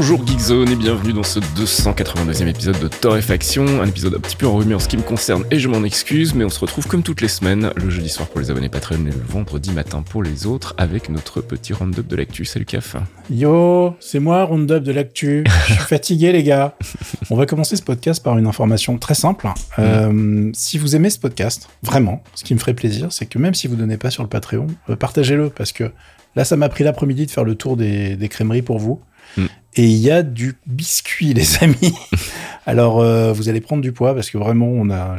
Bonjour Geekzone et bienvenue dans ce 282e épisode de Torréfaction, un épisode un petit peu enrhumé en ce qui me concerne et je m'en excuse, mais on se retrouve comme toutes les semaines, le jeudi soir pour les abonnés Patreon et le vendredi matin pour les autres, avec notre petit round-up de l'actu. Salut Caf Yo, c'est moi, round-up de l'actu. Je suis fatigué les gars. On va commencer ce podcast par une information très simple. Euh, si vous aimez ce podcast, vraiment, ce qui me ferait plaisir, c'est que même si vous ne donnez pas sur le Patreon, euh, partagez-le parce que là, ça m'a pris l'après-midi de faire le tour des, des crèmeries pour vous. Mm. Et il y a du biscuit, les amis. Alors, euh, vous allez prendre du poids parce que vraiment, on a,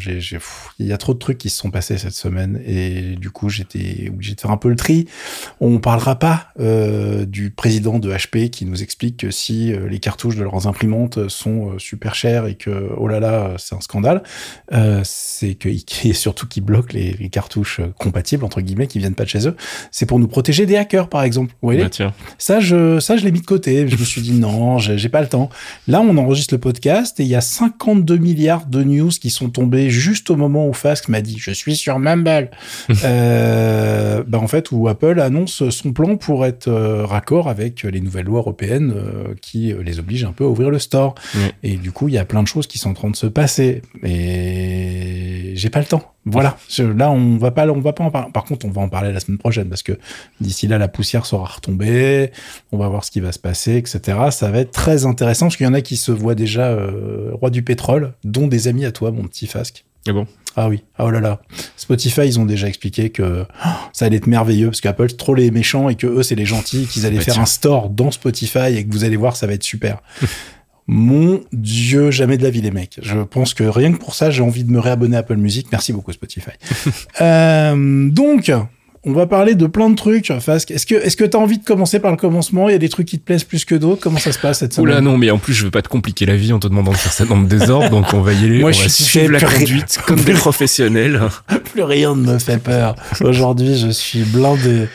il y a trop de trucs qui se sont passés cette semaine et du coup, j'étais obligé de faire un peu le tri. On parlera pas euh, du président de HP qui nous explique que si euh, les cartouches de leurs imprimantes sont super chères et que oh là là, c'est un scandale, c'est que et surtout qui bloquent les, les cartouches compatibles entre guillemets qui viennent pas de chez eux. C'est pour nous protéger des hackers, par exemple. Vous voyez? Bah tiens, ça, je, ça, je l'ai mis de côté. Je me suis dit non, j'ai pas le temps. Là, on enregistre le podcast et il y a 52 milliards de news qui sont tombés juste au moment où Fask m'a dit je suis sur Mumble. euh, bah en fait, où Apple annonce son plan pour être euh, raccord avec les nouvelles lois européennes euh, qui les obligent un peu à ouvrir le store. Et du coup, il y a plein de choses qui sont en train de se passer. Et j'ai pas le temps. Voilà. Là, on va pas, on va pas en parler. Par contre, on va en parler la semaine prochaine parce que d'ici là, la poussière sera retombée. On va voir ce qui va se passer, etc. Ça va être très intéressant parce qu'il y en a qui se voient déjà euh, roi du pétrole, dont des amis à toi, mon petit Fasque. ah bon? Ah oui, ah oh là là. Spotify, ils ont déjà expliqué que oh, ça allait être merveilleux parce qu'Apple, c'est trop les méchants et que eux, c'est les gentils, qu'ils allaient Bah, faire tiens. un store dans Spotify et que vous allez voir, ça va être super. Mon Dieu, jamais de la vie, les mecs. Je pense que rien que pour ça, j'ai envie de me réabonner à Apple Music. Merci beaucoup, Spotify. Euh, donc, on va parler de plein de trucs, Fasque. Est-ce que est-ce que t'as envie de commencer par le commencement? Il y a des trucs qui te plaisent plus que d'autres? Comment ça se passe cette semaine? Oula non, mais en plus je veux pas te compliquer la vie en te demandant de faire ça dans le désordre, donc on va y aller, Moi, on je va suis suivre la conduite comme des professionnels. Plus rien ne me fait peur. Aujourd'hui, je suis blindé.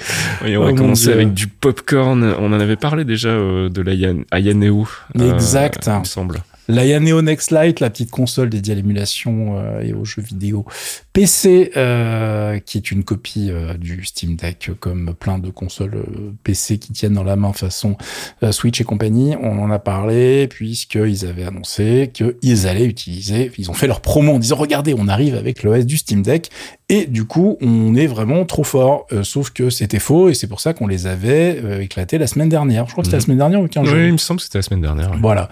Et on Oh va mon commencer Dieu. avec du popcorn. On en avait parlé déjà euh, de l'Ayan- Ayaneo. euh, Exact. il me semble. La Yaneo Next Lite, la petite console dédiée à l'émulation euh, et aux jeux vidéo PC, euh, qui est une copie euh, du Steam Deck, comme plein de consoles PC qui tiennent dans la main façon Switch et compagnie. On en a parlé puisqu'ils avaient annoncé qu'ils allaient utiliser, ils ont fait leur promo en disant regardez, on arrive avec l'OS du Steam Deck et du coup on est vraiment trop fort. Euh, sauf que c'était faux et c'est pour ça qu'on les avait euh, éclatés la semaine dernière. Je crois que c'était Mhm. la semaine dernière ou 15 jours. Oui, il me semble que c'était la semaine dernière. Voilà.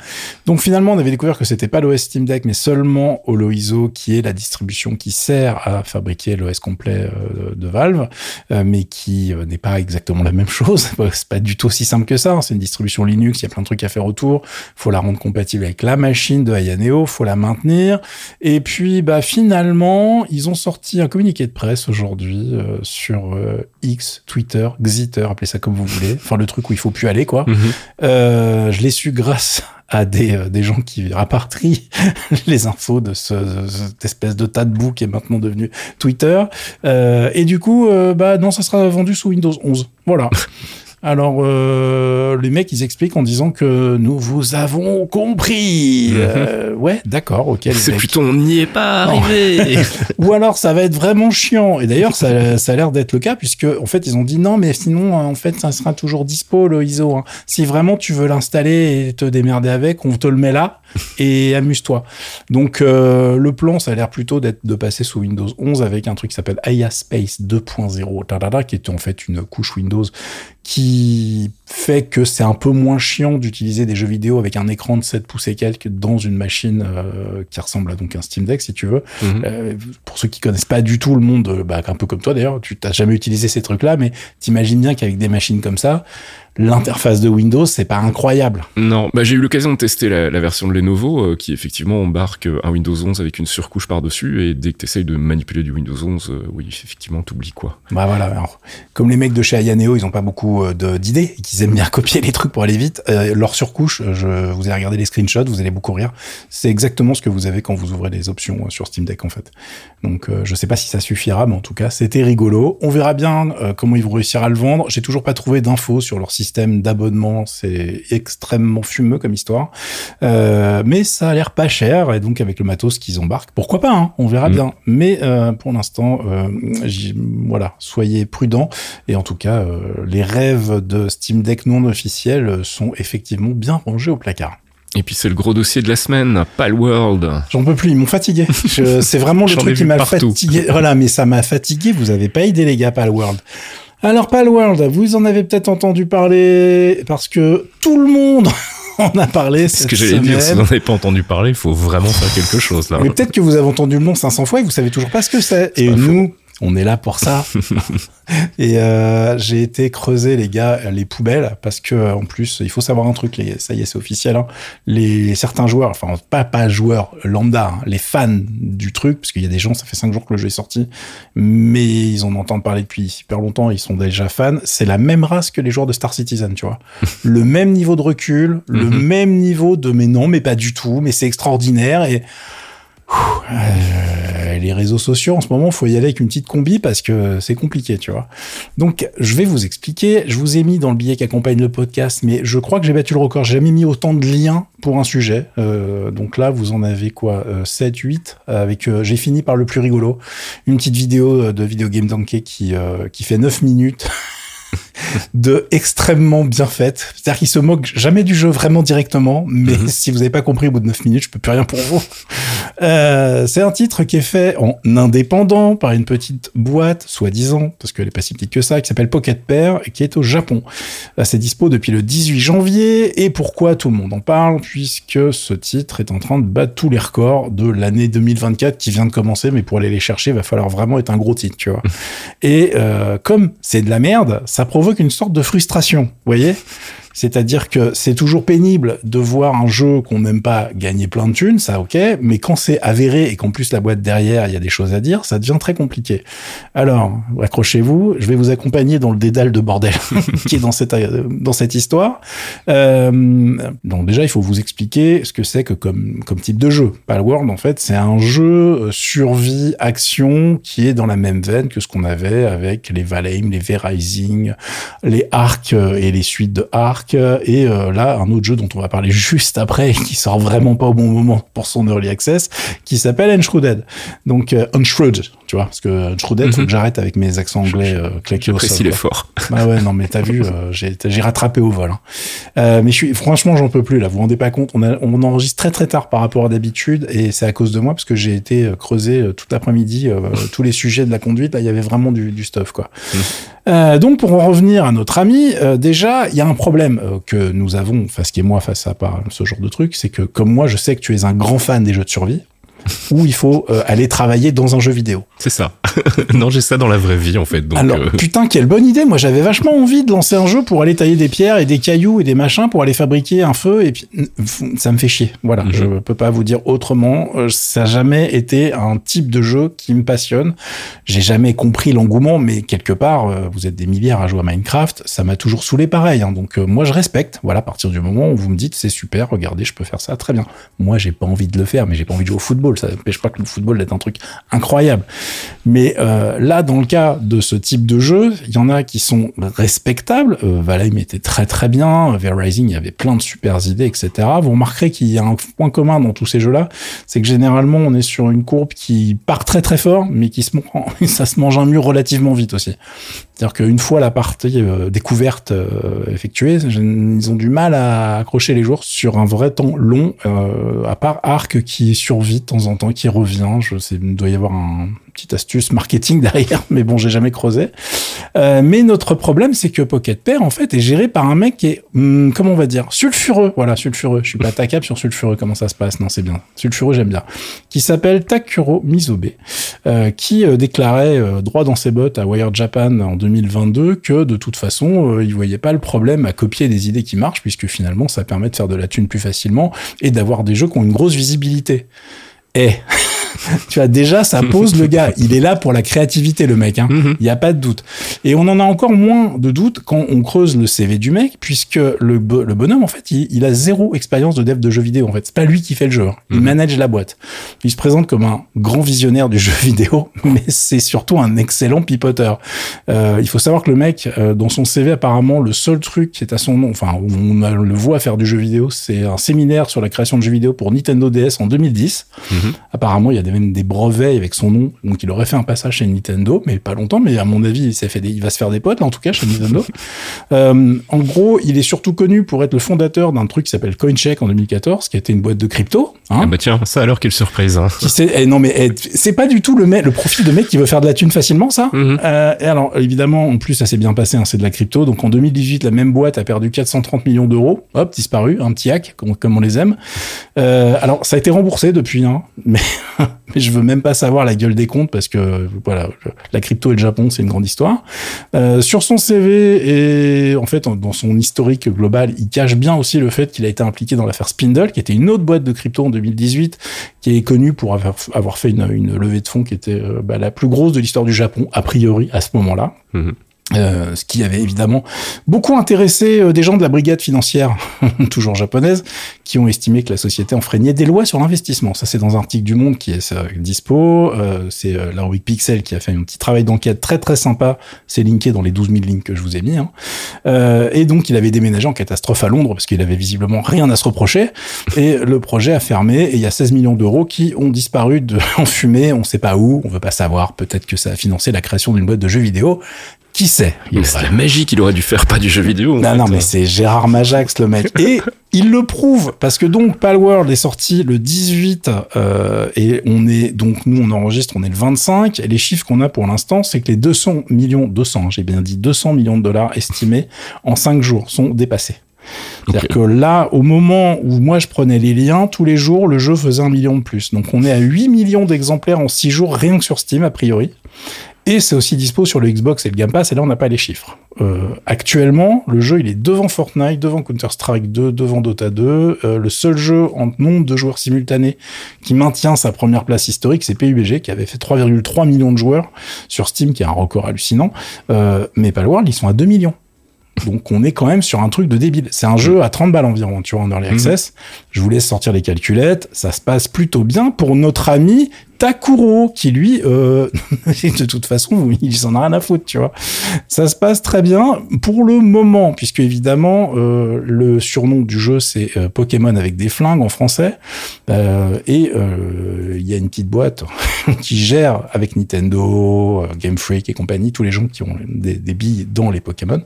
Donc finalement, on avait découvert que c'était pas l'OS Steam Deck, mais seulement Holoiso, qui est la distribution qui sert à fabriquer l'OS complet euh, de Valve, mais qui n'est pas exactement la même chose. C'est pas du tout aussi simple que ça. hein. C'est une distribution Linux, il y a plein de trucs à faire autour. Faut la rendre compatible avec la machine de Ayaneo, faut la maintenir. Et puis, bah finalement, ils ont sorti un communiqué de presse aujourd'hui euh, sur euh, X, Twitter, Xiter, appelez ça comme vous voulez. Enfin, le truc où il faut plus aller, quoi. Mhm. Euh, je l'ai su grâce à des, des gens qui rapatrient les infos de ce, de cette espèce de tas de boue qui est maintenant devenu Twitter. Et du coup, bah non, ça sera vendu sous Windows 11. Voilà. Alors, euh, les mecs, ils expliquent en disant que nous vous avons compris. Mhm. Euh, ouais, d'accord, ok. C'est plutôt on n'y est pas arrivé. Ou alors ça va être vraiment chiant. Et d'ailleurs, ça, ça a l'air d'être le cas puisque en fait ils ont dit non, mais sinon en fait ça sera toujours dispo le ISO. hein. Si vraiment tu veux l'installer et te démerder avec, on te le met là et amuse-toi. Donc euh, le plan, ça a l'air plutôt d'être de passer sous Windows 11 avec un truc qui s'appelle IA Space 2.0, tadada, qui est en fait une couche Windows qui fait que c'est un peu moins chiant d'utiliser des jeux vidéo avec un écran de 7 pouces et quelques dans une machine euh, qui ressemble à donc un Steam Deck si tu veux. Mhm. Euh, pour ceux qui connaissent pas du tout le monde, euh, bah, un peu comme toi d'ailleurs, tu t'as jamais utilisé ces trucs-là, mais t'imagines bien qu'avec des machines comme ça, l'interface de Windows, c'est pas incroyable. Non, bah, j'ai eu l'occasion de tester la, la, version de Lenovo euh, qui effectivement embarque un Windows 11 avec une surcouche par-dessus et dès que tu essayes de manipuler du Windows 11, euh, oui, effectivement, t'oublies quoi. Bah voilà, alors, comme les mecs de chez Ayaneo, ils ont pas beaucoup euh, d'idées et qu'ils aiment bien copier les trucs pour aller vite, euh, leur surcouche, je vous ai regardé les screenshots, vous allez beaucoup rire, c'est exactement ce que vous avez quand vous ouvrez les options sur Steam Deck en fait. Donc je sais pas si ça suffira, mais en tout cas, c'était rigolo. On verra bien comment ils vont réussir à le vendre. J'ai toujours pas trouvé d'infos sur leur système d'abonnement, c'est extrêmement fumeux comme histoire. Euh, mais ça a l'air pas cher, et donc avec le matos qu'ils embarquent, pourquoi pas, hein, on verra mm. bien. Mais euh, pour l'instant, euh, voilà, soyez prudents. Et en tout cas, les rêves de Steam Deck non officiels sont effectivement bien rangés au placard. Et puis c'est le gros dossier de la semaine, Palworld. J'en peux plus, ils m'ont fatigué. C'est vraiment le truc qui m'a fatigué. Voilà, mais ça m'a fatigué. Vous avez pas idée les gars, Palworld. Alors Palworld, vous en avez peut-être entendu parler parce que tout le monde en a parlé. C'est ce que j'allais dire, si vous n'en avez pas entendu parler, il faut vraiment faire quelque chose là. Mais peut-être que vous avez entendu le nom 500 fois et vous savez toujours pas ce que c'est. Et nous, on est là pour ça. et euh, j'ai été creuser les gars les poubelles parce que en plus il faut savoir un truc, les, ça y est c'est officiel. Hein, les certains joueurs, enfin pas pas joueurs lambda, hein, les fans du truc, parce qu'il y a des gens, ça fait cinq jours que le jeu est sorti, mais ils en entendent parler depuis super longtemps, ils sont déjà fans. C'est la même race que les joueurs de Star Citizen, tu vois. le même niveau de recul, le mhm. même niveau de mais non, mais pas du tout, mais c'est extraordinaire et euh, les réseaux sociaux en ce moment, faut y aller avec une petite combi parce que c'est compliqué, tu vois. Donc, je vais vous expliquer. Je vous ai mis dans le billet qui accompagne le podcast, mais je crois que j'ai battu le record. J'ai jamais mis autant de liens pour un sujet. Euh, donc là, vous en avez quoi 7, euh, 8 avec. j'ai fini par le plus rigolo, une petite vidéo de Video Game Donkey qui qui fait 9 minutes. de extrêmement bien faite. C'est-à-dire qu'il se moque jamais du jeu vraiment directement, mais mhm. si vous n'avez pas compris au bout de 9 minutes, je peux plus rien pour vous. Euh, c'est un titre qui est fait en indépendant par une petite boîte, soi-disant, parce qu'elle est pas si petite que ça, qui s'appelle Pocket Pair et qui est au Japon. C'est dispo depuis le 18 janvier. Et pourquoi tout le monde en parle Puisque ce titre est en train de battre tous les records de l'année 2024 qui vient de commencer, mais pour aller les chercher, il va falloir vraiment être un gros titre, tu vois. et euh, comme c'est de la merde, ça provoque une sorte de frustration, vous voyez? C'est-à-dire que c'est toujours pénible de voir un jeu qu'on n'aime pas gagner plein de thunes, ça ok, mais quand c'est avéré et qu'en plus la boîte derrière, il y a des choses à dire, ça devient très compliqué. Alors, accrochez-vous, je vais vous accompagner dans le dédale de bordel qui est dans cette, dans cette histoire. Euh, donc déjà, il faut vous expliquer ce que c'est que comme, comme type de jeu. Palworld, en fait, c'est un jeu euh, survie, action qui est dans la même veine que ce qu'on avait avec les Valheim, les V-Rising, les Ark euh, et les suites de Et euh, là un autre jeu dont on va parler juste après qui sort vraiment pas au bon moment pour son early access qui s'appelle Enshrouded. Donc euh, tu vois parce que Enshrouded faut mhm. que j'arrête avec mes accents anglais euh, claqués au sol l'effort bah ouais non mais t'as vu euh, j'ai j'ai rattrapé au vol hein. euh, mais je suis franchement j'en peux plus là vous vous rendez pas compte on, a, on enregistre très très tard par rapport à d'habitude et c'est à cause de moi parce que j'ai été creusé toute l'après-midi tous les sujets de la conduite là il y avait vraiment du, du stuff quoi mhm. donc pour en revenir à notre ami déjà il y a un problème euh, que nous avons, enfin ce qui est moi face à ce genre de truc, c'est que comme moi, je sais que tu es un grand fan des jeux de survie où il faut euh, aller travailler dans un jeu vidéo. C'est ça. non, j'ai ça dans la vraie vie en fait. Donc, Alors, euh, putain, quelle bonne idée. Moi, j'avais vachement envie de lancer un jeu pour aller tailler des pierres et des cailloux et des machins pour aller fabriquer un feu. Et puis, ça me fait chier. Voilà, mhm. je peux pas vous dire autrement. Euh, ça n'a jamais été un type de jeu qui me passionne. J'ai jamais compris l'engouement, mais quelque part, vous êtes des milliards à jouer à Minecraft. Ça m'a toujours saoulé pareil. Hein. Donc, moi, je respecte. Voilà, à partir du moment où vous me dites c'est super, regardez, je peux faire ça, très bien. Moi, j'ai pas envie de le faire, mais j'ai pas envie de jouer au football ça n'empêche pas que le football est un truc incroyable. Mais euh, là, dans le cas de ce type de jeu, il y en a qui sont respectables. Euh, Valheim était très très bien. V-Rising, il y avait plein de super idées, etc. Vous remarquerez qu'il y a un point commun dans tous ces jeux-là, c'est que généralement, on est sur une courbe qui part très très fort, mais qui se ça se mange un mur relativement vite aussi. C'est-à-dire qu'une fois la partie euh, découverte euh, effectuée, ils ont du mal à accrocher les joueurs sur un vrai temps long, euh, à part Arc qui survit de temps en temps, qui revient. Je sais, il doit y avoir un, petite astuce marketing derrière, mais bon, j'ai jamais creusé. Euh, mais notre problème, c'est que Pocket Pair, en fait, est géré par un mec qui est, hum, comment on va dire, sulfureux. Voilà, sulfureux. Je suis pas attaquable sur sulfureux. Comment ça se passe? Non, c'est bien. Sulfureux, j'aime bien. Qui s'appelle Takuro Mizobe, euh, qui euh, déclarait droit dans ses bottes à Wired Japan en 2022 que de toute façon, ils voyaient pas le problème à copier des idées qui marchent, puisque finalement, ça permet de faire de la thune plus facilement et d'avoir des jeux qui ont une grosse visibilité. Et tu vois, déjà, ça pose le gars. Il est là pour la créativité, le mec. Hein. Mhm. Il n'y a pas de doute. Et on en a encore moins de doute quand on creuse le CV du mec, puisque le, bo- le bonhomme, en fait, il, il a zéro expérience de dev de jeux vidéo. En fait, c'est pas lui qui fait le jeu. hein. Il Mhm. manage la boîte. Il se présente comme un grand visionnaire du jeu vidéo, mais c'est surtout un excellent pipoteur. Euh, il faut savoir que le mec, euh, dans son CV, apparemment, le seul truc qui est à son nom, enfin, on le voit faire du jeu vidéo, c'est un séminaire sur la création de jeux vidéo pour Nintendo DS en 2010. Mhm. Apparemment, il y a des- même des brevets avec son nom, donc il aurait fait un passage chez Nintendo, mais pas longtemps. Mais à mon avis, il s'est fait des- il va se faire des potes là, en tout cas chez Nintendo. Euh, en gros, il est surtout connu pour être le fondateur d'un truc qui s'appelle CoinCheck en 2014, qui était une boîte de crypto. Hein, Ah bah tiens, ça alors quelle surprise. Hein. eh, non mais eh, c'est pas du tout le, mec- le profil de mec qui veut faire de la thune facilement, ça. Mhm. Euh, et alors évidemment, en plus, ça s'est bien passé, hein, c'est de la crypto. Donc en 2018, la même boîte a perdu 430 millions d'euros. Hop, disparu, un petit hack, comme, comme on les aime. Euh, alors ça a été remboursé depuis, hein, mais, mais je veux même pas savoir la gueule des comptes parce que voilà, la crypto et le Japon, c'est une grande histoire. Euh, sur son CV et en fait dans son historique global, il cache bien aussi le fait qu'il a été impliqué dans l'affaire Spindle, qui était une autre boîte de crypto en 2018, qui est connue pour avoir, fait une, levée de fonds qui était euh, bah, la plus grosse de l'histoire du Japon, a priori, à ce moment-là. Mhm. Euh, ce qui avait évidemment beaucoup intéressé euh, des gens de la brigade financière, toujours japonaise, qui ont estimé que la société enfreignait des lois sur l'investissement. Ça, c'est dans un article du Monde qui est euh, dispo. Euh, c'est euh, la rubrique Pixel qui a fait un petit travail d'enquête très très sympa. C'est linké dans les 12 000 links que je vous ai mis. hein. Et donc, il avait déménagé en catastrophe à Londres parce qu'il avait visiblement rien à se reprocher. Et le projet a fermé et il y a 16 millions d'euros qui ont disparu de, en fumée. On sait pas où, on veut pas savoir. Peut-être que ça a financé la création d'une boîte de jeux vidéo. Qui sait Mais c'est la magie qu'il aurait dû faire, pas du jeu vidéo. non, fait. non, mais c'est Gérard Majax, le mec. Et il le prouve, parce que donc Palworld est sorti le 18, euh, et on est, donc nous on enregistre, on est le 25, et les chiffres qu'on a pour l'instant, c'est que les 200 millions, 200, j'ai bien dit 200 millions de dollars estimés en 5 jours sont dépassés. C'est-à-dire que là, au moment où moi je prenais les liens, tous les jours, le jeu faisait un million de plus. Donc on est à 8 millions d'exemplaires en 6 jours, rien que sur Steam, a priori. Et c'est aussi dispo sur le Xbox et le Game Pass, et là on n'a pas les chiffres. Euh, actuellement, le jeu il est devant Fortnite, devant Counter-Strike 2, devant Dota 2. Euh, le seul jeu en nombre de joueurs simultanés qui maintient sa première place historique, c'est PUBG, qui avait fait 3,3 millions de joueurs sur Steam, qui est un record hallucinant. Euh, mais Palworld, ils sont à 2 millions. Donc on est quand même sur un truc de débile. C'est un jeu à 30 balles environ, tu vois, en early access. Je vous laisse sortir les calculettes. Ça se passe plutôt bien pour notre ami Takuro, qui lui, euh, de toute façon, il s'en a rien à foutre, tu vois. Ça se passe très bien pour le moment, puisque évidemment, euh, le surnom du jeu, c'est euh, Pokémon avec des flingues en français. Euh, et il y a une petite boîte qui gère avec Nintendo, Game Freak et compagnie, tous les gens qui ont des, billes dans les Pokémon,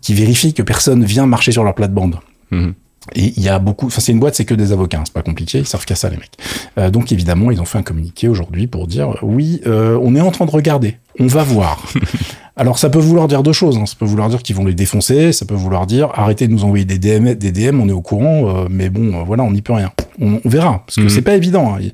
qui vérifient que personne vient marcher sur leur plate-bande. Mhm. Et il y a beaucoup, enfin c'est une boîte, c'est que des avocats, hein, c'est pas compliqué, ils servent qu'à ça les mecs. Euh, donc évidemment, ils ont fait un communiqué aujourd'hui pour dire oui, euh, on est en train de regarder, on va voir. Alors ça peut vouloir dire deux choses, hein. ça peut vouloir dire qu'ils vont les défoncer, ça peut vouloir dire arrêtez de nous envoyer des DM, des DM, on est au courant, euh, mais bon, euh, voilà, on n'y peut rien. On, on verra, parce que Mhm. c'est pas évident. hein.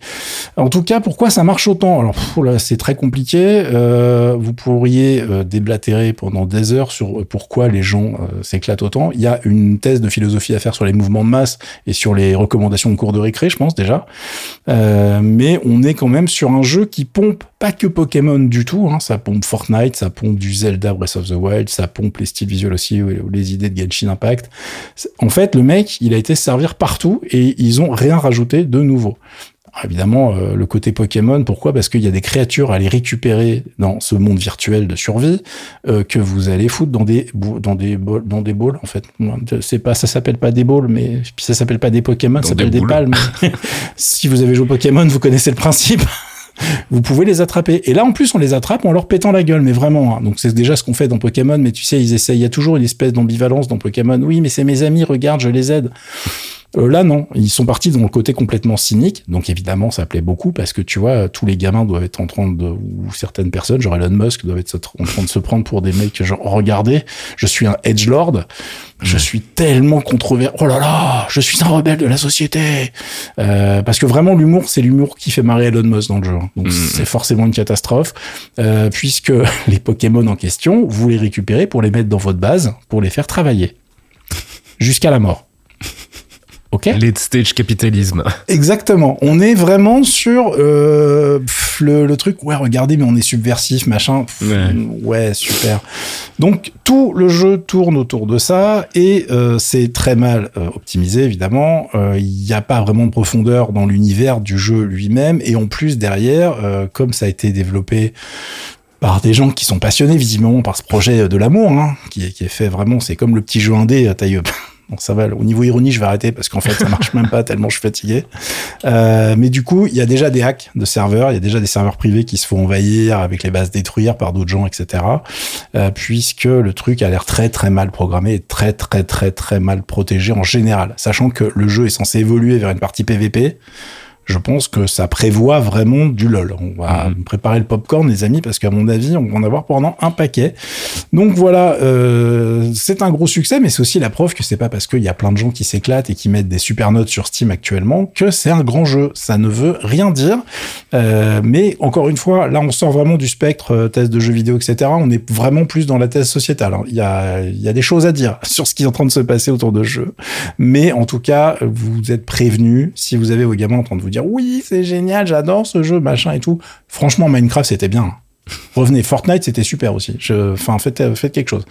En tout cas, pourquoi ça marche autant? Alors pff, là, c'est très compliqué. Euh, vous pourriez euh, déblatérer pendant des heures sur pourquoi les gens euh, s'éclatent autant. Il y a une thèse de philosophie à faire sur les mouvements de masse et sur les recommandations de cours de récré, je pense déjà. Euh, mais on est quand même sur un jeu qui pompe pas que Pokémon du tout. Hein. Ça pompe Fortnite, ça pompe du Zelda Breath of the Wild, ça pompe les styles visuels aussi ou les idées de Genshin Impact. En fait, le mec, il a été servir partout et ils ont rien rajouté de nouveau. Alors, évidemment, euh, le côté Pokémon, pourquoi? Parce qu'il y a des créatures à aller récupérer dans ce monde virtuel de survie euh, que vous allez foutre dans des dans des bols, dans des balls en fait. C'est pas ça s'appelle pas des balls, mais ça s'appelle pas des Pokémon, Dans ça s'appelle des des, palmes. si vous avez joué au Pokémon, vous connaissez le principe. Vous pouvez les attraper. Et là, en plus, on les attrape en leur pétant la gueule, mais vraiment. hein. Donc, c'est déjà ce qu'on fait dans Pokémon, mais tu sais, ils essayent. Il y a toujours une espèce d'ambivalence dans Pokémon. Oui, mais c'est mes amis, regarde, je les aide. Euh, là, non. Ils sont partis dans le côté complètement cynique. Donc, évidemment, ça plaît beaucoup parce que tu vois, tous les gamins doivent être en train de, ou certaines personnes, genre Elon Musk, doivent être en train de se prendre pour des mecs, genre, regardez, je suis un edge lord. Je suis tellement controversé. Oh là là, je suis un rebelle de la société. Euh, parce que vraiment, l'humour, c'est l'humour qui fait marrer Elon Musk dans le jeu. Donc, c'est forcément une catastrophe. Euh, puisque les Pokémon en question, vous les récupérez pour les mettre dans votre base, pour les faire travailler. Jusqu'à la mort. Ok Late stage capitalisme. Exactement. On est vraiment sur euh, pff, le, le truc. Ouais, regardez, mais on est subversif, machin. Pff, Ouais. ouais, super. Donc tout le jeu tourne autour de ça et euh, c'est très mal euh, optimisé évidemment. Euh, Il n'y a pas vraiment de profondeur dans l'univers du jeu lui-même et en plus derrière, euh, comme ça a été développé par des gens qui sont passionnés visiblement par ce projet de l'amour, hein, qui, est, qui est fait vraiment, c'est comme le petit jeu indé taille. Bon, ça va, au niveau ironie, je vais arrêter parce qu'en fait, ça marche même pas tellement je suis fatigué. Euh, mais du coup, il y a déjà des hacks de serveurs, il y a déjà des serveurs privés qui se font envahir avec les bases détruire par d'autres gens, etc. Euh, puisque le truc a l'air très très mal programmé et très très très très mal protégé en général. Sachant que le jeu est censé évoluer vers une partie PVP, je pense que ça prévoit vraiment du lol. On va préparer le popcorn, les amis, parce qu'à mon avis, on va en avoir pendant un paquet. Donc voilà, euh, c'est un gros succès, mais c'est aussi la preuve que c'est pas parce qu'il y a plein de gens qui s'éclatent et qui mettent des super notes sur Steam actuellement que c'est un grand jeu. Ça ne veut rien dire. Euh, mais encore une fois, là, on sort vraiment du spectre euh, thèse de jeux vidéo, etc. On est vraiment plus dans la thèse sociétale. hein. Il y a, il y a des choses à dire sur ce qui est en train de se passer autour de jeu. Mais en tout cas, vous êtes prévenus. Si vous avez vos gamins en train de vous dire oui, c'est génial, j'adore ce jeu, machin et tout. Franchement, Minecraft, c'était bien. Revenez, Fortnite, c'était super aussi. Je, enfin, faites, faites quelque chose.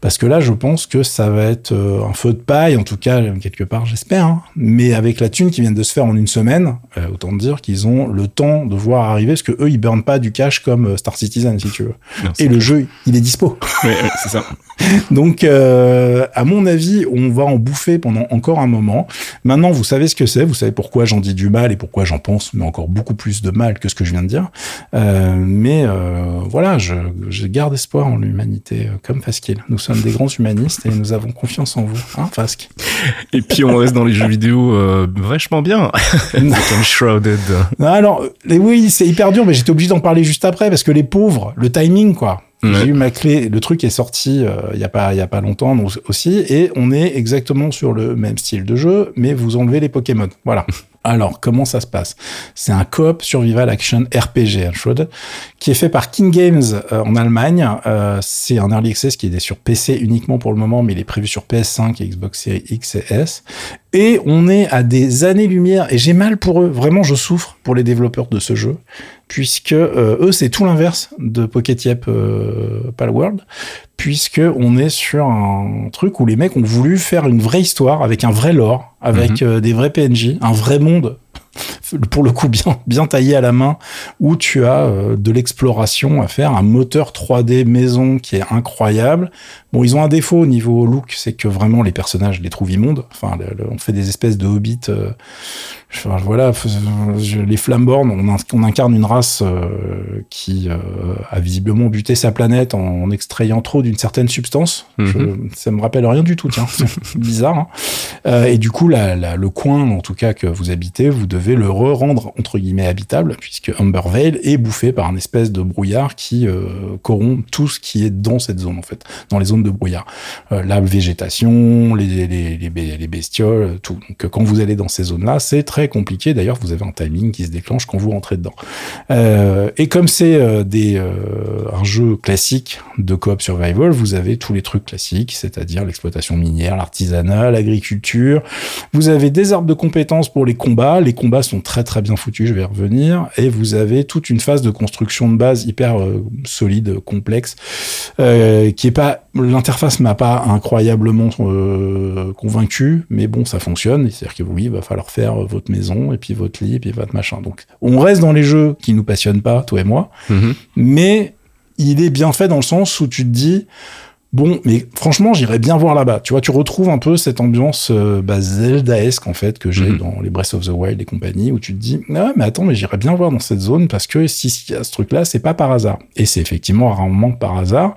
Parce que là, je pense que ça va être euh, un feu de paille, en tout cas, quelque part, j'espère. hein. Mais avec la thune qui vient de se faire en une semaine, euh, autant dire qu'ils ont le temps de voir arriver, parce que eux, ils burnent pas du cash comme euh, Star Citizen, si tu veux. Non, Et le jeu, il est dispo. Ouais, c'est ça. Donc, euh, à mon avis, on va en bouffer pendant encore un moment. Maintenant, vous savez ce que c'est, vous savez pourquoi j'en dis du mal et pourquoi j'en pense, mais encore beaucoup plus de mal que ce que je viens de dire. Euh, mais euh, voilà, je, je garde espoir en l'humanité, euh, comme Faskill. Nous sommes des grands humanistes et nous avons confiance en vous, hein, Fask Et puis on reste dans les jeux vidéo euh, vachement bien. Comme Shrouded. Non, alors, les- oui, c'est hyper dur, mais j'étais obligé d'en parler juste après parce que les pauvres, le timing, quoi. J'ai eu ma clé, le truc est sorti euh, il y a pas il y a pas longtemps donc, aussi et on est exactement sur le même style de jeu mais vous enlevez les Pokémon. Voilà. Alors, comment ça se passe? C'est un coop survival action RPG, Unshrouded, qui est fait par King Games euh, en Allemagne. Euh, c'est un early access qui est sur PC uniquement pour le moment, mais il est prévu sur PS5 et Xbox Series X et S. Et on est à des années-lumière, et j'ai mal pour eux, vraiment je souffre pour les développeurs de ce jeu, puisque euh, eux c'est tout l'inverse de Pocket Yep euh, Palworld, puisque on est sur un truc où les mecs ont voulu faire une vraie histoire avec un vrai lore, avec euh, des vrais PNJ, un vrai monde pour le coup bien bien taillé à la main où tu as euh, de l'exploration à faire un moteur 3D maison qui est incroyable. Bon ils ont un défaut au niveau look c'est que vraiment les personnages les trouve immondes. Enfin le- le- on fait des espèces de hobbits euh, enfin, voilà les flamborn on, on incarne une race euh, qui euh, a visiblement buté sa planète en, en extrayant trop d'une certaine substance Je- ça me rappelle rien du tout tiens c'est bizarre hein. Euh, et du coup, la, la- le coin, en tout cas, que vous habitez, vous devez le re-rendre, entre guillemets, habitable, puisque Humbervale est bouffé par un espèce de brouillard qui euh, corrompt tout ce qui est dans cette zone, en fait, dans les zones de brouillard. Euh, la végétation, les, les, les, les bestioles, tout. Donc, quand vous allez dans ces zones-là, c'est très compliqué. D'ailleurs, vous avez un timing qui se déclenche quand vous rentrez dedans. Euh, et comme c'est euh, euh, un jeu classique de coop survival, vous avez tous les trucs classiques, c'est-à-dire l'exploitation minière, l'artisanat, l'agriculture. Vous avez des arbres de compétences pour les combats. Les combats sont très très bien foutus, je vais revenir. Et vous avez toute une phase de construction de base hyper solide, complexe, qui est pas l'interface m'a pas incroyablement convaincu, mais bon, ça fonctionne. C'est-à-dire que oui, il va falloir faire votre maison et puis votre lit et puis votre machin. Donc, on reste dans les jeux qui nous passionnent pas, toi et moi Mhm. mais il est bien fait dans le sens où tu te dis Bon, mais franchement, j'irais bien voir là-bas. Tu vois, tu retrouves un peu cette ambiance euh, bah, Zelda-esque, en fait, que j'ai Mhm. dans les Breath of the Wild et compagnie, où tu te dis, ah, mais attends, mais j'irais bien voir dans cette zone, parce que si s'il y a ce truc-là, c'est pas par hasard. Et c'est effectivement rarement par hasard.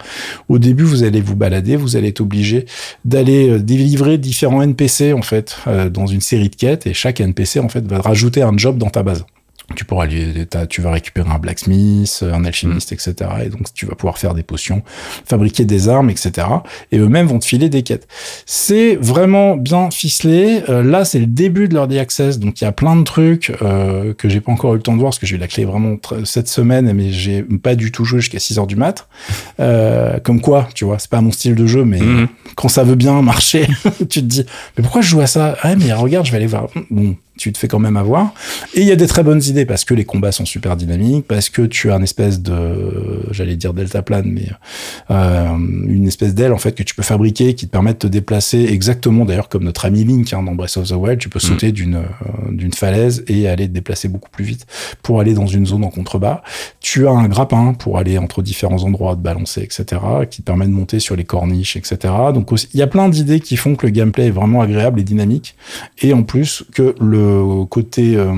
Au début, vous allez vous balader, vous allez être obligé d'aller euh, délivrer différents NPC, en fait, euh, dans une série de quêtes, et chaque NPC, en fait, va rajouter un job dans ta base. Tu pourras t'as- tu vas récupérer un blacksmith, un alchimiste, etc. Et donc, tu vas pouvoir faire des potions, fabriquer des armes, etc. Et eux-mêmes vont te filer des quêtes. C'est vraiment bien ficelé. Euh, là, c'est le début de leur Early Access, donc il y a plein de trucs euh, que j'ai pas encore eu le temps de voir parce que j'ai eu la clé vraiment cette semaine, mais j'ai pas du tout joué jusqu'à 6 heures du mat. Euh, comme quoi, tu vois, c'est pas mon style de jeu, mais Mhm. quand ça veut bien marcher, tu te dis, mais pourquoi je joue à ça? Ah, mais regarde, je vais aller voir. Bon, tu te fais quand même avoir. Et il y a des très bonnes idées parce que les combats sont super dynamiques, parce que tu as une espèce de, j'allais dire deltaplane, mais euh, une espèce d'aile en fait que tu peux fabriquer qui te permet de te déplacer exactement, d'ailleurs comme notre ami Link hein, dans Breath of the Wild, tu peux sauter d'une euh, d'une falaise et aller te déplacer beaucoup plus vite pour aller dans une zone en contrebas. Tu as un grappin pour aller entre différents endroits, te balancer, etc., qui te permet de monter sur les corniches, etc. Donc il y a plein d'idées qui font que le gameplay est vraiment agréable et dynamique, et en plus que le côté euh,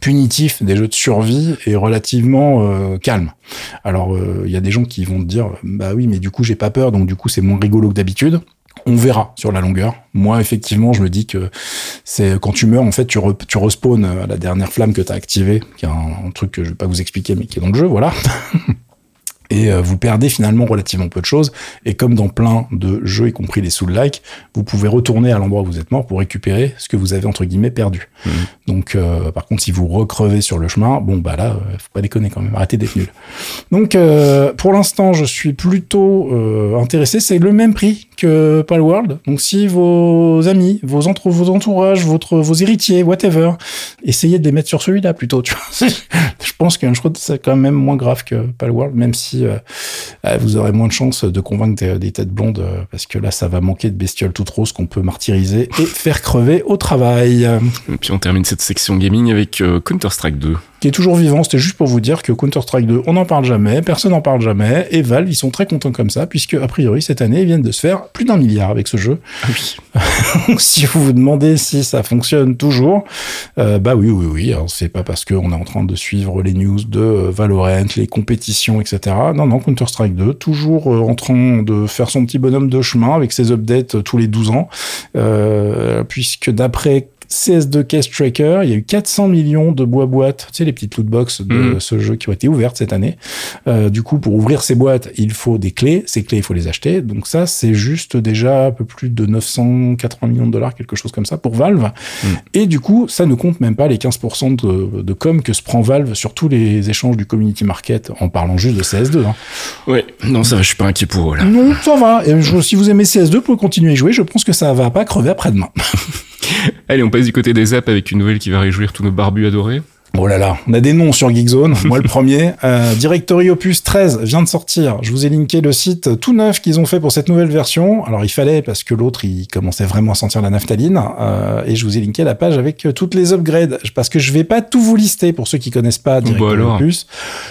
punitif des jeux de survie est relativement euh, calme. Alors euh, il y a des gens qui vont te dire, bah oui, mais du coup j'ai pas peur, donc du coup c'est moins rigolo que d'habitude. On verra sur la longueur. Moi, effectivement, je me dis que c'est quand tu meurs, en fait, tu, re, respawns à la dernière flamme que tu as activée, qui est un, un truc que je vais pas vous expliquer, mais qui est dans le jeu, voilà. Et euh, vous perdez finalement relativement peu de choses. Et comme dans plein de jeux, y compris les soul-like, vous pouvez retourner à l'endroit où vous êtes mort pour récupérer ce que vous avez entre guillemets perdu. Mhm. Donc, euh, par contre, si vous recrevez sur le chemin, bon bah là, euh, faut pas déconner quand même, arrêtez d'être nul. Donc, euh, pour l'instant, je suis plutôt euh, intéressé. C'est le même prix que Palworld. Donc, si vos amis, vos, entre, vos entourages, vos héritiers, whatever, essayez de les mettre sur celui-là plutôt. Je pense qu'un que c'est quand même moins grave que Palworld, même si euh, euh, vous aurez moins de chances de convaincre des, têtes blondes, euh, parce que là, ça va manquer de bestioles toutes roses qu'on peut martyriser et faire crever au travail. Et puis on termine cette section gaming avec Counter-Strike 2. Qui est toujours vivant. C'était juste pour vous dire que Counter-Strike 2, on n'en parle jamais, personne n'en parle jamais, et Valve, ils sont très contents comme ça, puisque, a priori, cette année, ils viennent de se faire plus d'un milliard avec ce jeu. Ah oui. Si vous vous demandez si ça fonctionne toujours, euh, bah oui, oui, oui. Alors, c'est pas parce qu'on est en train de suivre les news de euh, Valorant, les compétitions, etc. Non, non, Counter-Strike 2, toujours euh, en train de faire son petit bonhomme de chemin avec ses updates tous les 12 ans, euh, puisque d'après CS2 Case Tracker, il y a eu 400 millions de boîtes, tu sais, les petites loot box de Mhm. ce jeu qui ont été ouvertes cette année. Euh, du coup, pour ouvrir ces boîtes, il faut des clés. Ces clés, il faut les acheter. Donc ça, c'est juste déjà un peu plus de 980 millions de dollars, quelque chose comme ça, pour Valve. Mhm. Et du coup, ça ne compte même pas les 15% de, de com que se prend Valve sur tous les échanges du community market en parlant juste de CS2. hein. Ouais, non, ça va, je suis pas inquiet pour eux là. Non, ça va. Et je- si vous aimez CS2, vous pouvez continuer à y jouer. Je pense que ça va pas crever après-demain. Allez, on passe du côté des apps avec une nouvelle qui va réjouir tous nos barbus adorés. Oh là là, on a des noms sur Geekzone. Moi, le premier. Euh, Directory Opus 13 vient de sortir. Je vous ai linké le site tout neuf qu'ils ont fait pour cette nouvelle version. Alors, il fallait parce que l'autre, il commençait vraiment à sentir la naphtaline. Euh, et je vous ai linké la page avec euh, toutes les upgrades. Parce que je vais pas tout vous lister pour ceux qui connaissent pas Directory alors. Opus.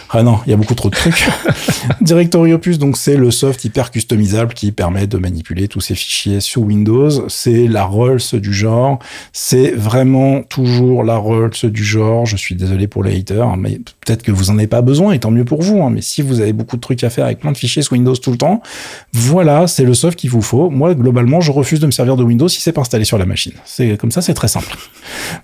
Ah non, il y a beaucoup trop de trucs. Directory Opus, donc c'est le soft hyper customisable qui permet de manipuler tous ces fichiers sur Windows. C'est la Rolls du genre. C'est vraiment toujours la Rolls du genre. Je suis désolé pour les haters, mais peut-être que vous en avez pas besoin et tant mieux pour vous. hein. mais si vous avez beaucoup de trucs à faire avec plein de fichiers sous Windows tout le temps, voilà, c'est le soft qu'il vous faut. Moi, globalement, je refuse de me servir de Windows si c'est pas installé sur la machine. C'est comme ça, c'est très simple.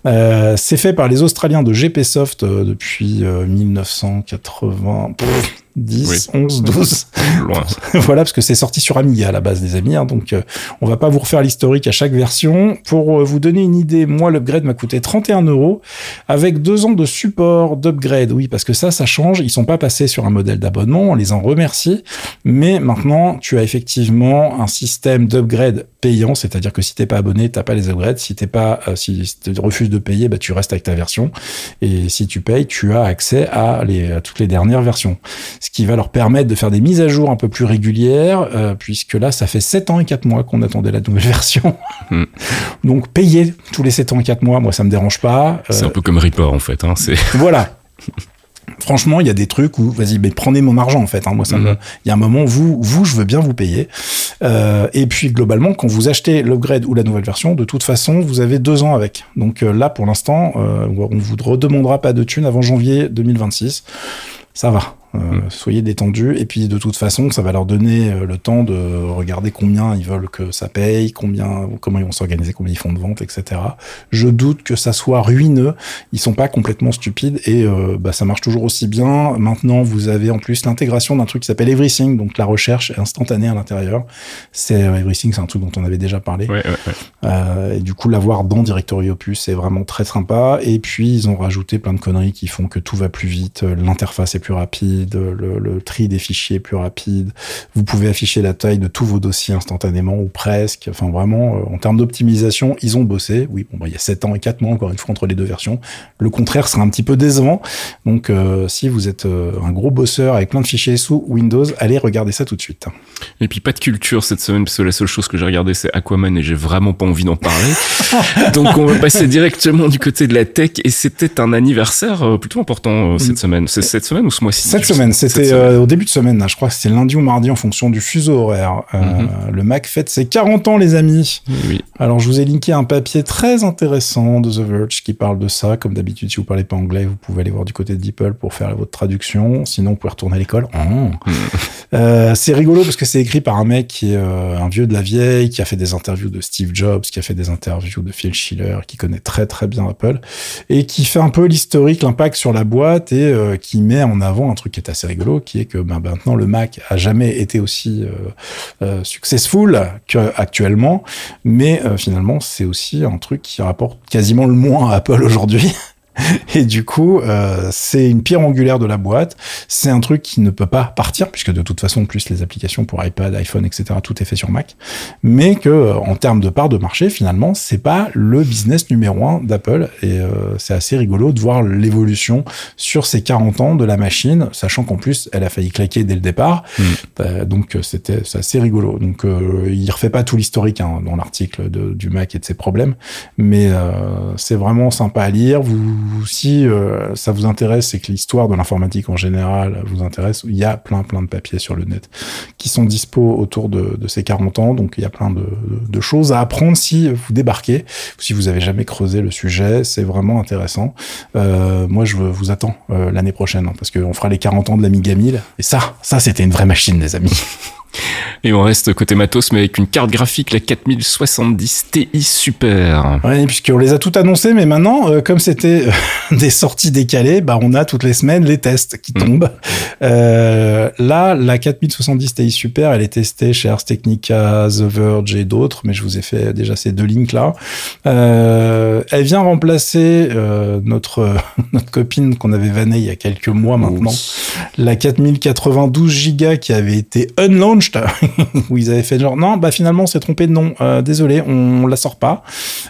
Euh, c'est fait par les Australiens de GPsoft euh, depuis euh, 1980. pff, 10, 11, 12. Loin. voilà, parce que c'est sorti sur Amiga à la base des amis. hein, donc, euh, on va pas vous refaire l'historique à chaque version. Pour euh, vous donner une idée, moi, l'upgrade m'a coûté 31 euros avec deux ans de support d'upgrade. Oui, parce que ça, ça change. Ils sont pas passés sur un modèle d'abonnement. On les en remercie. Mais maintenant, tu as effectivement un système d'upgrade payant. C'est-à-dire que si t'es pas abonné, t'as pas les upgrades. Si t'es pas, euh, si, si tu refuses de payer, bah, tu restes avec ta version. Et si tu payes, tu as accès à, les, à toutes les dernières versions ce qui va leur permettre de faire des mises à jour un peu plus régulières, euh, puisque là, ça fait 7 ans et 4 mois qu'on attendait la nouvelle version. Hmm. Donc, payer tous les 7 ans et 4 mois, moi, ça me dérange pas. C'est Euh, un peu comme Reaper en fait. Hein. C'est voilà. Franchement, il y a des trucs où, vas-y, mais prenez mon argent en fait. Hein. Moi, ça me, Mhm. il y a un moment, vous, vous, je veux bien vous payer. Euh, et puis globalement, quand vous achetez l'upgrade ou la nouvelle version, de toute façon, vous avez deux ans avec. Donc euh, là, pour l'instant, euh, on vous redemandera pas de thunes avant janvier 2026. Ça va. Euh, Mm. Soyez détendus. Et puis de toute façon, ça va leur donner euh, le temps de regarder combien ils veulent que ça paye, combien, comment ils vont s'organiser, combien ils font de ventes, etc. Je doute que ça soit ruineux. Ils sont pas complètement stupides et euh, bah, ça marche toujours aussi bien. Maintenant, vous avez en plus l'intégration d'un truc qui s'appelle Everything, donc la recherche instantanée à l'intérieur. C'est Everything, c'est un truc dont on avait déjà parlé. Ouais, ouais, ouais. Euh, et du coup, l'avoir dans Directory Opus, c'est vraiment très sympa. Et puis, ils ont rajouté plein de conneries qui font que tout va plus vite. L'interface est plus rapide, le, le tri des fichiers plus rapide. Vous pouvez afficher la taille de tous vos dossiers instantanément ou presque. Enfin, vraiment, euh, en termes d'optimisation, ils ont bossé. Oui, bon, bah, il y a 7 ans et 4 mois, encore une fois, entre les deux versions. Le contraire sera un petit peu décevant. Donc, euh, si vous êtes euh, un gros bosseur avec plein de fichiers sous Windows, allez regarder ça tout de suite. Et puis pas de culture cette semaine parce que la seule chose que j'ai regardé c'est Aquaman et j'ai vraiment pas envie d'en parler. Donc on va passer directement du côté de la tech et c'était un anniversaire plutôt important cette Mm. semaine. C'est cette semaine ou ce mois-ci? Cette semaine, c'était euh, au début de semaine, là, je crois que c'était lundi ou mardi en fonction du fuseau horaire. Euh, Mhm. Le Mac fête ses 40 ans, les amis. Oui. Alors, je vous ai linké un papier très intéressant de The Verge qui parle de ça. Comme d'habitude, si vous parlez pas anglais, vous pouvez aller voir du côté de DeepL pour faire votre traduction. Sinon, vous pouvez retourner à l'école. Oh. Euh, c'est rigolo parce que c'est écrit par un mec qui est un vieux de la vieille, qui a fait des interviews de Steve Jobs, qui a fait des interviews de Phil Schiller, qui connaît très très bien Apple, et qui fait un peu l'historique, l'impact sur la boîte, et qui met en avant un truc qui assez rigolo, qui est que ben, maintenant le Mac a jamais été aussi euh, euh, successful qu'actuellement, mais euh, finalement c'est aussi un truc qui rapporte quasiment le moins à Apple aujourd'hui. Et du coup, euh, c'est une pierre angulaire de la boîte. C'est un truc qui ne peut pas partir, puisque de toute façon, plus les applications pour iPad, iPhone, etc., tout est fait sur Mac. Mais que, euh, en termes de part de marché, finalement, c'est pas le business numéro un d'Apple. Et euh, c'est assez rigolo de voir l'évolution sur ces 40 ans de la machine, sachant qu'en plus, elle a failli claquer dès le départ. Mm. Euh, donc, euh, c'était assez rigolo. Donc, euh, il refait pas tout l'historique hein, dans l'article du Mac et de ses problèmes, mais euh, c'est vraiment sympa à lire. Vous, si euh, ça vous intéresse et que l'histoire de l'informatique en général vous intéresse, il y a plein plein de papiers sur le net qui sont dispo autour de, ces 40 ans. Donc il y a plein de, de choses à apprendre si vous débarquez, si vous avez jamais creusé le sujet. C'est vraiment intéressant. Euh, moi, je vous attends euh, l'année prochaine hein, parce qu'on fera les 40 ans de l'Amiga 1000 et ça, ça c'était une vraie machine, les amis. Et on reste côté matos mais avec une carte graphique la 4070 Ti Super. Ouais, puisqu'on les a toutes annoncées, mais maintenant, euh, comme c'était euh, des sorties décalées, bah, on a toutes les semaines les tests qui Mm. tombent. Euh, là, la 4070 Ti Super, elle est testée chez Ars Technica, The Verge et d'autres, mais je vous ai fait déjà ces deux links là. Euh, elle vient remplacer euh, notre notre copine qu'on avait vannée il y a quelques mois maintenant, la 4092 Go qui avait été unlaunched, où ils avaient fait genre non, bah finalement on s'est trompé de nom, Euh, désolé, on la sort pas,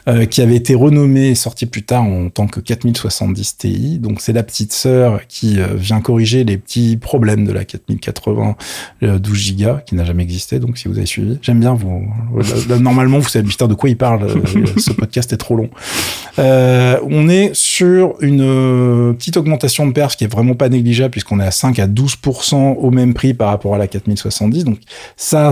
euh, qui avait été renommée et sortie plus tard en tant que 4070 Ti. Donc c'est la petite sœur qui euh, vient corriger les petits problèmes de la 4080 euh, 12 Go qui n'a jamais existé. Donc si vous avez suivi, j'aime bien vous. là, là, normalement vous savez putain de quoi il parle. euh, ce podcast est trop long. Euh, on est sur une euh, petite augmentation de perf qui est vraiment pas négligeable puisqu'on est à 5 à 12% au même prix par rapport à la 4070. Donc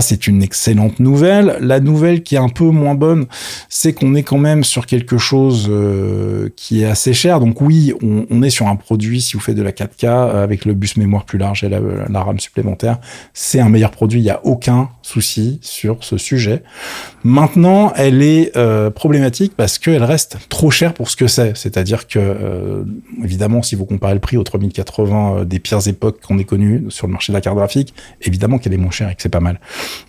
c'est une excellente nouvelle. La nouvelle qui est un peu moins bonne, c'est qu'on est quand même sur quelque chose euh, qui est assez cher. Donc oui, on, est sur un produit, si vous faites de la 4K euh, avec le bus mémoire plus large et la, la RAM supplémentaire, c'est un meilleur produit. Il n'y a aucun souci sur ce sujet. Maintenant, elle est euh, problématique parce qu'elle reste trop chère pour ce que c'est. C'est-à-dire que, euh, évidemment, si vous comparez le prix aux 3080 euh, des pires époques qu'on ait connues sur le marché de la carte graphique, évidemment qu'elle est moins chère et que c'est pas mal.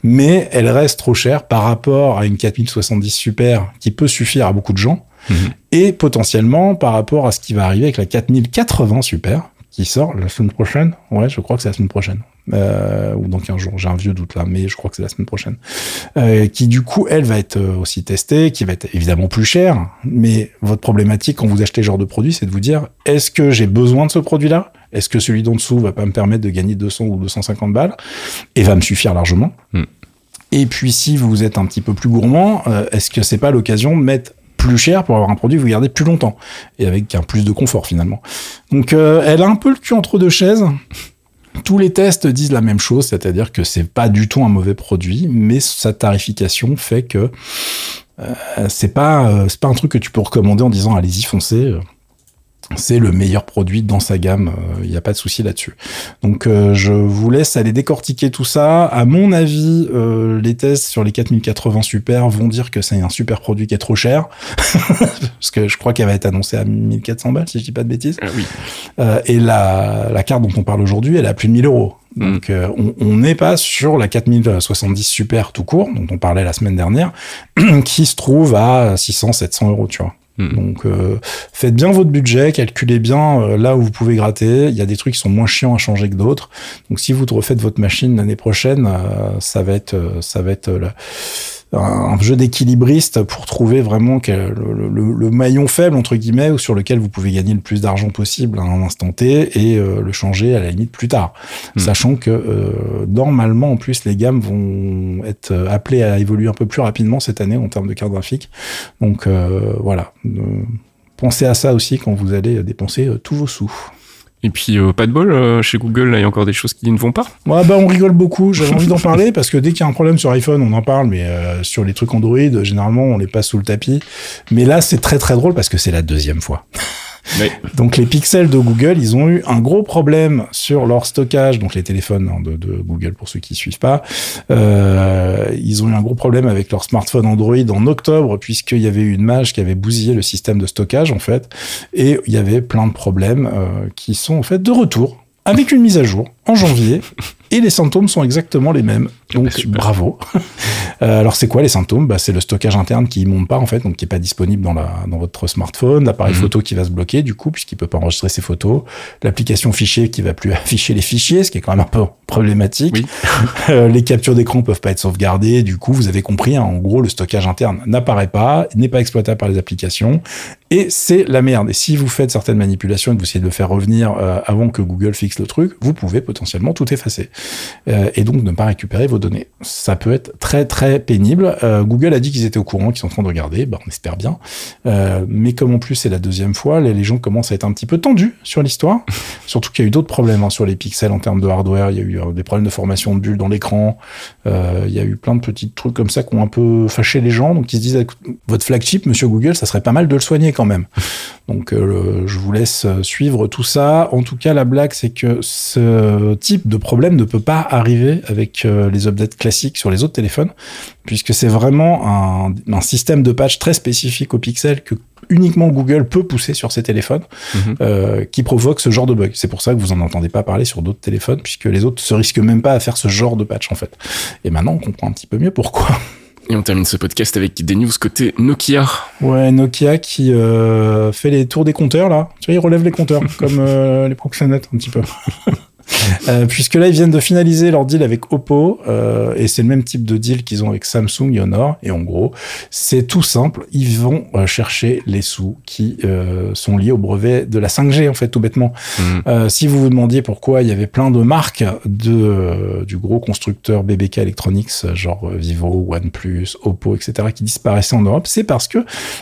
Mais elle reste trop chère par rapport à une 4070 Super qui peut suffire à beaucoup de gens Mhm. et potentiellement par rapport à ce qui va arriver avec la 4080 Super qui sort la semaine prochaine. Ouais, je crois que c'est la semaine prochaine. Euh, ou dans 15 jours, j'ai un vieux doute là, mais je crois que c'est la semaine prochaine. Euh, qui du coup, elle va être euh, aussi testée, qui va être évidemment plus chère. Mais votre problématique quand vous achetez ce genre de produit, c'est de vous dire, est-ce que j'ai besoin de ce produit-là? Est-ce que celui d'en dessous va pas me permettre de gagner 200 ou 250 balles? Et va me suffire largement Mm. Et puis si vous êtes un petit peu plus gourmand, euh, est-ce que c'est pas l'occasion de mettre plus cher pour avoir un produit que vous gardez plus longtemps? Et avec un plus de confort finalement. Donc elle a un peu le cul entre deux chaises. Tous les tests disent la même chose, c'est-à-dire que c'est pas du tout un mauvais produit, mais sa tarification fait que euh, c'est pas euh, c'est pas un truc que tu peux recommander en disant allez-y foncez c'est le meilleur produit dans sa gamme, il euh, n'y a pas de souci là-dessus. Donc euh, je vous laisse aller décortiquer tout ça. À mon avis, euh, les tests sur les 4080 Super vont dire que c'est un super produit qui est trop cher, parce que je crois qu'elle va être annoncée à 1400 balles, si je dis pas de bêtises. Ah oui. et la, la carte dont on parle aujourd'hui, elle a plus de 1000 euros. Mm. Donc on n'est pas sur la 4070 Super tout court, dont on parlait la semaine dernière, qui se trouve à 600-700 euros, tu vois. Hmm. Donc euh, faites bien votre budget, calculez bien euh, là où vous pouvez gratter. Il y a des trucs qui sont moins chiants à changer que d'autres. Donc si vous refaites votre machine l'année prochaine, euh, ça va être ça va être un jeu d'équilibriste pour trouver vraiment le, maillon faible entre guillemets ou sur lequel vous pouvez gagner le plus d'argent possible à un instant T et euh, le changer à la limite plus tard, hmm. sachant que euh, normalement en plus les gammes vont être euh, appelées à évoluer un peu plus rapidement cette année en termes de carte graphique. Donc voilà, pensez à ça aussi quand vous allez dépenser tous vos sous. Et puis euh, pas de bol, euh, chez Google, là, il y a encore des choses qui ne vont pas. Ouais, bah on rigole beaucoup. J'avais envie d'en parler parce que dès qu'il y a un problème sur iPhone, on en parle, mais euh, sur les trucs Android, généralement, on les passe sous le tapis. Mais là, c'est très très drôle parce que c'est la deuxième fois. Donc les pixels de Google, ils ont eu un gros problème sur leur stockage, donc les téléphones hein, de, Google pour ceux qui suivent pas. Euh, ils ont eu un gros problème avec leur smartphone Android en octobre puisqu'il y avait eu une mage qui avait bousillé le système de stockage en fait, et il y avait plein de problèmes euh, qui sont en fait de retour avec une mise à jour en janvier et les symptômes sont exactement les mêmes. Donc bravo. Euh, alors c'est quoi les symptômes? Bah, C'est le stockage interne qui monte pas en fait, donc qui est pas disponible dans, la, dans votre smartphone, l'appareil mhm. photo qui va se bloquer du coup puisqu'il peut pas enregistrer ses photos, l'application fichier qui va plus afficher les fichiers, ce qui est quand même un peu problématique. Euh, les captures d'écran peuvent pas être sauvegardées, du coup vous avez compris, hein, en gros le stockage interne n'apparaît pas, n'est pas exploitable par les applications et c'est la merde. Et si vous faites certaines manipulations et que vous essayez de le faire revenir euh, avant que Google fixe le truc, vous pouvez potentiellement tout effacer et donc ne pas récupérer vos données. Ça peut être très très pénible. Euh, Google a dit qu'ils étaient au courant, qu'ils sont en train de regarder, bah, on espère bien. Euh, mais comme en plus c'est la deuxième fois, les, gens commencent à être un petit peu tendus sur l'histoire. Surtout qu'il y a eu d'autres problèmes hein, sur les pixels en termes de hardware. Il y a eu euh, des problèmes de formation de bulles dans l'écran. il y a eu plein de petits trucs comme ça qui ont un peu fâché les gens. Donc ils se disent, votre flagship, Monsieur Google, ça serait pas mal de le soigner quand même. Donc je vous laisse suivre tout ça. En tout cas, la blague, c'est que ce type de problème ne peut pas arriver avec les updates classiques sur les autres téléphones, puisque c'est vraiment un, système de patch très spécifique au pixel que uniquement Google peut pousser sur ses téléphones, mhm. euh, qui provoque ce genre de bug. C'est pour ça que vous en entendez pas parler sur d'autres téléphones, puisque les autres se risquent même pas à faire ce genre de patch en fait. Et maintenant, on comprend un petit peu mieux pourquoi. Et on termine ce podcast avec des news côté Nokia. Ouais, Nokia qui euh, fait les tours des compteurs là. Tu vois, il relève les compteurs comme euh, les Proxenet un petit peu. Euh, puisque là, ils viennent de finaliser leur deal avec Oppo, euh, et c'est le même type de deal qu'ils ont avec Samsung et Honor. Et en gros, c'est tout simple, ils vont euh, chercher les sous qui euh, sont liés au brevet de la 5G, en fait, tout bêtement. Mmh. si vous vous demandiez pourquoi il y avait plein de marques de du gros constructeur BBK Electronics, genre Vivo, OnePlus, Oppo, etc., qui disparaissaient en Europe, c'est parce que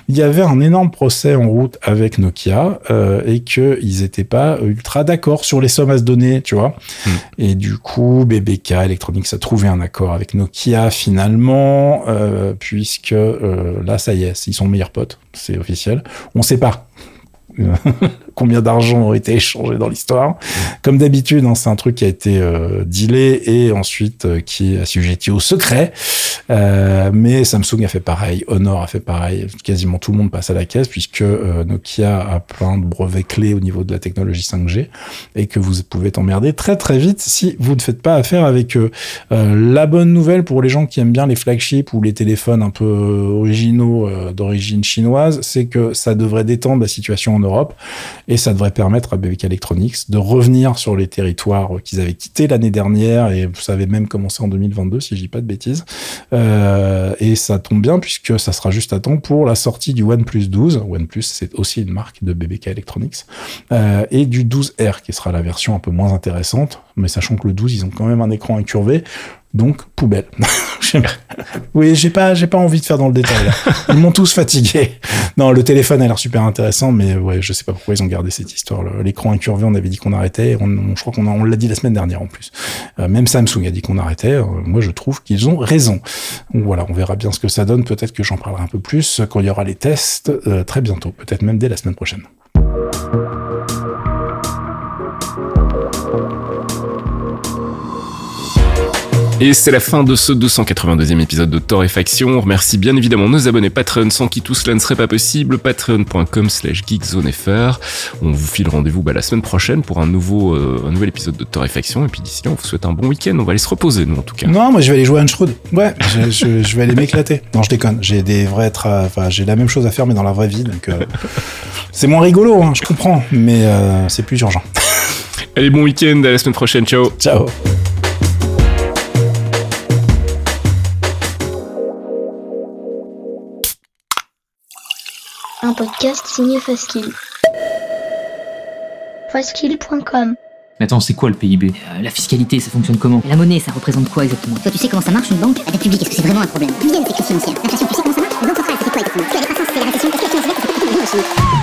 il y avait un énorme procès en route avec Nokia et qu'ils n'étaient pas ultra d'accord sur les sommes à se donner, tu vois. Hmm. Et du coup, BBK Electronics a trouvé un accord avec Nokia finalement, euh, puisque euh, là, ça y est, ils sont meilleurs potes, c'est officiel. On sait pas combien d'argent aurait été échangé dans l'histoire. Comme d'habitude, hein, c'est un truc qui a été euh, dealé et ensuite euh, qui est assujetti au secret. Euh, mais Samsung a fait pareil, Honor a fait pareil. Quasiment tout le monde passe à la caisse puisque euh, Nokia a plein de brevets clés au niveau de la technologie 5G et que vous pouvez t'emmerder très très vite si vous ne faites pas affaire avec eux. la bonne nouvelle pour les gens qui aiment bien les flagships ou les téléphones un peu originaux d'origine chinoise, c'est que ça devrait détendre la situation en Europe et ça devrait permettre à BBK Electronics de revenir sur les territoires qu'ils avaient quittés l'année dernière et ça avait même commencé en 2022 si je dis pas de bêtises. Euh, et ça tombe bien puisque ça sera juste à temps pour la sortie du OnePlus 12. OnePlus c'est aussi une marque de BBK Electronics euh, et du 12R qui sera la version un peu moins intéressante, mais sachant que le 12 ils ont quand même un écran incurvé Donc, poubelle. oui, j'ai pas, j'ai pas envie de faire dans le détail. Là. Ils m'ont tous fatigué. Non, le téléphone a l'air super intéressant, mais ouais, je sais pas pourquoi ils ont gardé cette histoire. L'écran incurvé, on avait dit qu'on arrêtait. On, je crois qu'on on l'a dit la semaine dernière en plus. Euh, même Samsung a dit qu'on arrêtait. Euh, moi, je trouve qu'ils ont raison. Donc voilà, on verra bien ce que ça donne. Peut-être que j'en parlerai un peu plus quand il y aura les tests euh, très bientôt. Peut-être même dès la semaine prochaine. Et c'est la fin de ce 282e épisode de Torréfaction. On remercie bien évidemment nos abonnés Patreon, sans qui tout cela ne serait pas possible. Patreon.com slash geekzonefr. On vous file rendez-vous bah, la semaine prochaine pour un nouveau, euh, un nouvel épisode de Torréfaction. Et puis d'ici là, on vous souhaite un bon week-end. On va aller se reposer, nous, en tout cas. Non, moi, je vais aller jouer à Unshroud. Ouais, je, je, je, vais aller m'éclater. Non, je déconne. J'ai des vrais enfin, j'ai la même chose à faire, mais dans la vraie vie. Donc, euh, c'est moins rigolo, hein, je comprends. Mais euh, c'est plus urgent. Allez, bon week-end. À la semaine prochaine. Ciao. Ciao. Un podcast signé Faskill. Faskill.com mais attends, c'est quoi le PIB euh, La fiscalité, ça fonctionne comment? La monnaie, ça représente quoi exactement? Toi, tu sais comment ça marche une banque? La dette publique, est-ce que c'est vraiment un problème? L'inflation, tu sais comment ça marche? Les banques centrales, ça fait quoi exactement? Est-ce que la décroissance, c'est la récession Est-ce que la finance verte,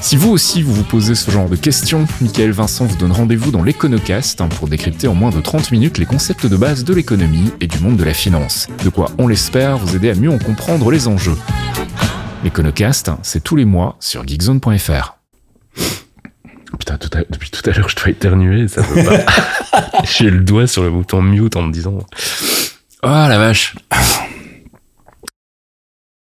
si vous aussi vous vous posez ce genre de questions, Michael Vincent vous donne rendez-vous dans l'Econocast hein, pour décrypter en moins de 30 minutes les concepts de base de l'économie et du monde de la finance. De quoi, on l'espère, vous aider à mieux en comprendre les enjeux. L'Econocast, c'est tous les mois sur geekzone.fr. Putain, depuis tout à l'heure, je dois éternuer, ça veut pas. J'ai le doigt sur le bouton mute en me disant. Oh la vache.